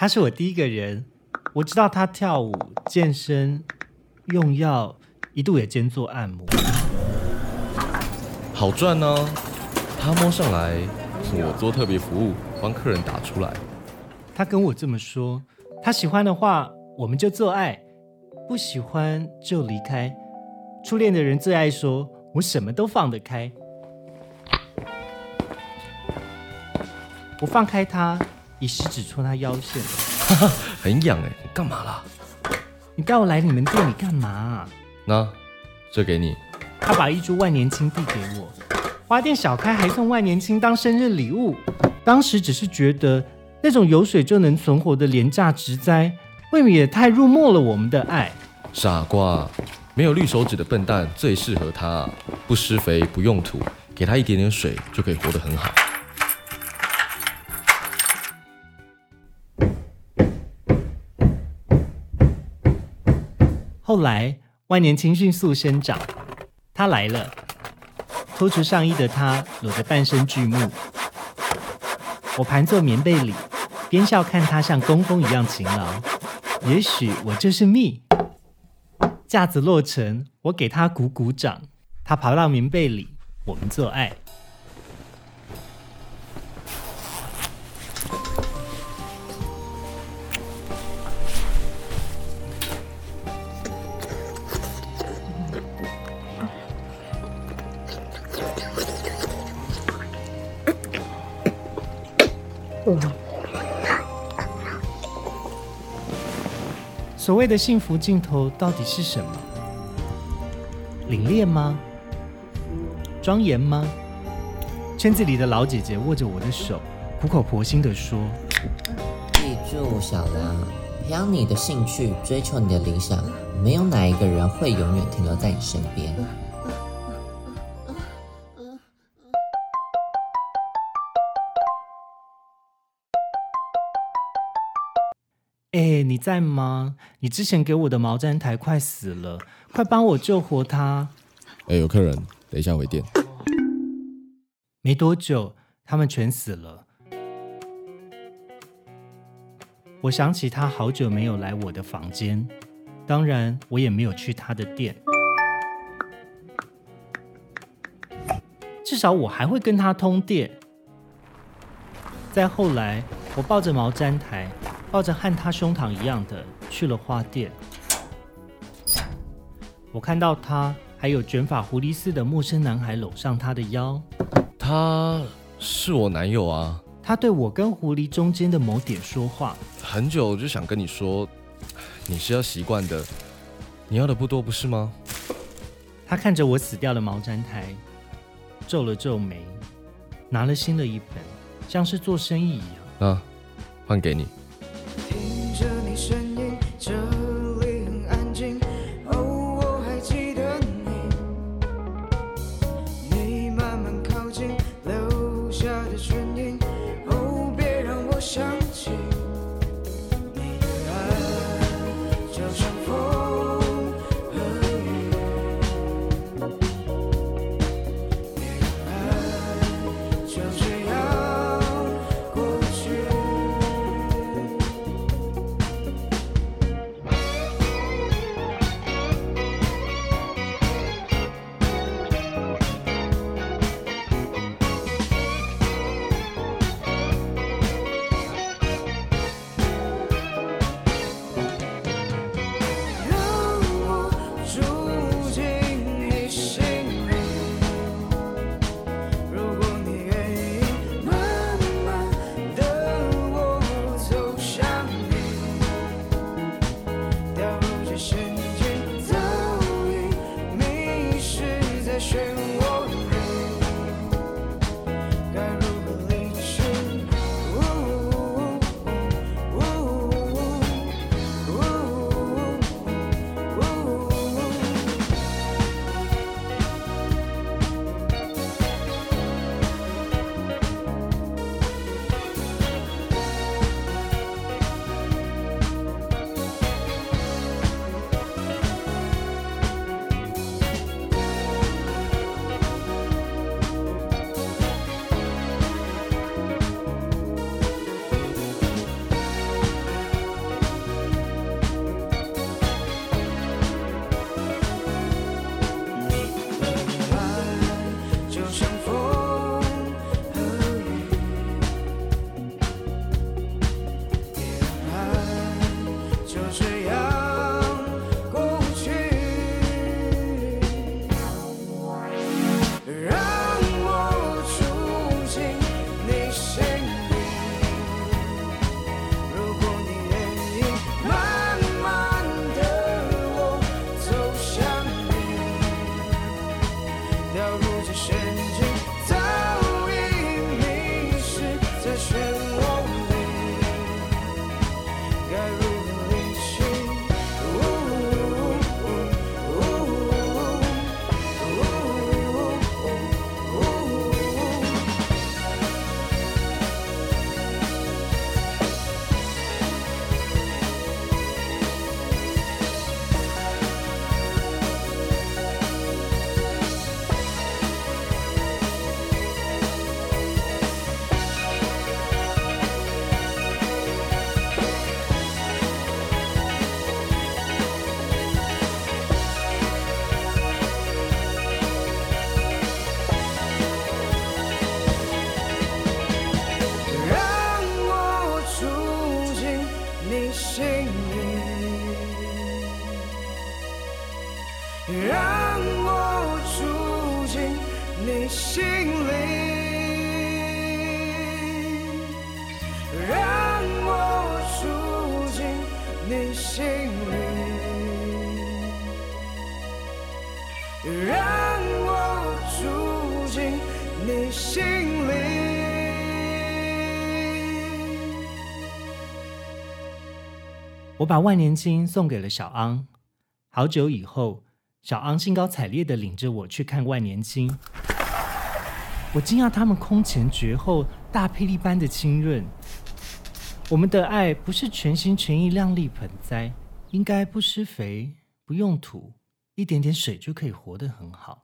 他是我第一个人，我知道他跳舞、健身、用药，一度也兼做按摩，好赚呢、啊。他摸上来，我做特别服务，帮客人打出来。他跟我这么说，他喜欢的话，我们就做爱；不喜欢就离开。初恋的人最爱说：“我什么都放得开。”我放开他，以食指戳他腰线，哈哈，很痒哎！你干嘛啦？你带我来你们店里干嘛？那这给你。他把一株万年青递给我，花店小开还送万年青当生日礼物。当时只是觉得那种有水就能存活的廉价植栽，未免也太入没了我们的爱。傻瓜，没有绿手指的笨蛋最适合他，不施肥不用土，给他一点点水就可以活得很好。后来，万年青迅速生长。他来了，脱除上衣的他裸着半身巨木。我盘坐棉被里，边笑看他像工蜂一样勤劳。也许我就是蜜。架子落成，我给他鼓鼓掌。他爬到棉被里，我们做爱。所谓的幸福尽头到底是什么？凛冽吗？庄严吗？圈子里的老姐姐握着我的手，苦口婆心地说：“记住，小兰，培养你的兴趣，追求你的理想，没有哪一个人会永远停留在你身边。”哎，你在吗？你之前给我的毛毡台快死了，快帮我救活它！哎，有客人，等一下回电。没多久，他们全死了。我想起他好久没有来我的房间，当然，我也没有去他的店。至少我还会跟他通电。再后来，我抱着毛毡台。抱着和他胸膛一样的去了花店，我看到他还有卷发狐狸似的陌生男孩搂上他的腰。他是我男友啊！他对我跟狐狸中间的某点说话。很久就想跟你说，你是要习惯的，你要的不多，不是吗？他看着我死掉的毛毡台，皱了皱眉，拿了新的一本，像是做生意一样。啊，换给你。让 Living 心里。我把万年青送给了小昂。好久以后，小昂兴高采烈的领着我去看万年青。我惊讶他们空前绝后、大霹雳般的亲润。我们的爱不是全心全意、量力盆栽，应该不施肥、不用土，一点点水就可以活得很好。